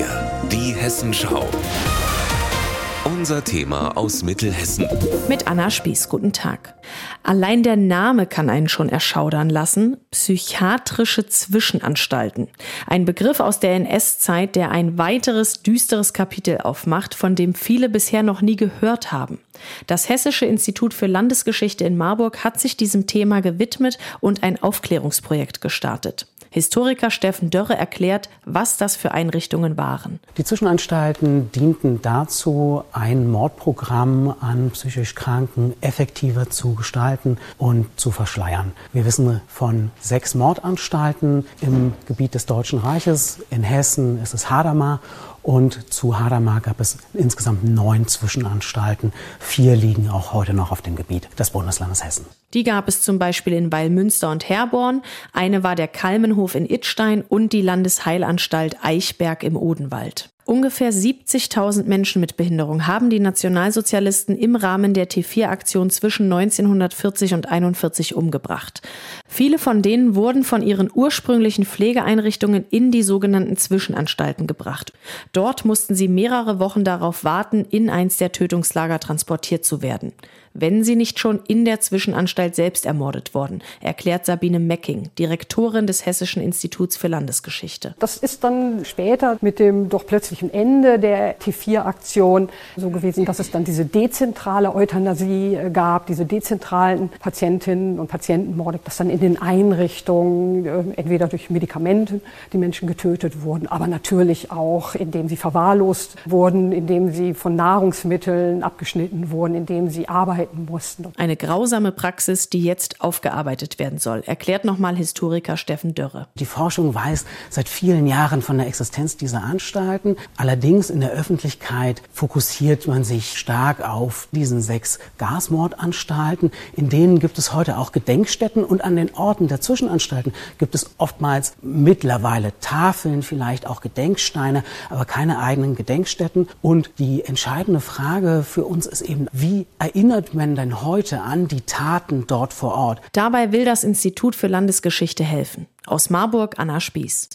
4. Die Hessenschau. Unser Thema aus Mittelhessen. Mit Anna Spieß, guten Tag. Allein der Name kann einen schon erschaudern lassen. Psychiatrische Zwischenanstalten. Ein Begriff aus der NS-Zeit, der ein weiteres düsteres Kapitel aufmacht, von dem viele bisher noch nie gehört haben. Das Hessische Institut für Landesgeschichte in Marburg hat sich diesem Thema gewidmet und ein Aufklärungsprojekt gestartet. Historiker Steffen Dörre erklärt, was das für Einrichtungen waren. Die Zwischenanstalten dienten dazu, ein Mordprogramm an psychisch Kranken effektiver zu gestalten und zu verschleiern. Wir wissen von sechs Mordanstalten im Gebiet des Deutschen Reiches. In Hessen ist es Hadamar und zu Hadamar gab es insgesamt neun Zwischenanstalten. Vier liegen auch heute noch auf dem Gebiet des Bundeslandes Hessen. Die gab es zum Beispiel in Weilmünster und Herborn. Eine war der Kalmenhof in Idstein und die Landesheilanstalt Eichberg im Odenwald. Ungefähr 70.000 Menschen mit Behinderung haben die Nationalsozialisten im Rahmen der T4-Aktion zwischen 1940 und 1941 umgebracht. Viele von denen wurden von ihren ursprünglichen Pflegeeinrichtungen in die sogenannten Zwischenanstalten gebracht. Dort mussten sie mehrere Wochen darauf warten, in eins der Tötungslager transportiert zu werden wenn sie nicht schon in der Zwischenanstalt selbst ermordet worden, erklärt Sabine Mecking, Direktorin des Hessischen Instituts für Landesgeschichte. Das ist dann später mit dem doch plötzlichen Ende der T4-Aktion so gewesen, dass es dann diese dezentrale Euthanasie äh, gab, diese dezentralen Patientinnen und Patientenmorde, dass dann in den Einrichtungen äh, entweder durch Medikamente die Menschen getötet wurden, aber natürlich auch, indem sie verwahrlost wurden, indem sie von Nahrungsmitteln abgeschnitten wurden, indem sie arbeiten arbeiten mussten. Eine grausame Praxis, die jetzt aufgearbeitet werden soll, erklärt nochmal Historiker Steffen Dörre. Die Forschung weiß seit vielen Jahren von der Existenz dieser Anstalten. Allerdings in der Öffentlichkeit fokussiert man sich stark auf diesen sechs Gasmordanstalten. In denen gibt es heute auch Gedenkstätten und an den Orten der Zwischenanstalten gibt es oftmals mittlerweile Tafeln, vielleicht auch Gedenksteine, aber keine eigenen Gedenkstätten. Und die entscheidende Frage für uns ist eben, wie erinnert man denn heute an die Taten dort vor Ort? Dabei will das Institut für Landesgeschichte helfen. Aus Marburg Anna Spieß.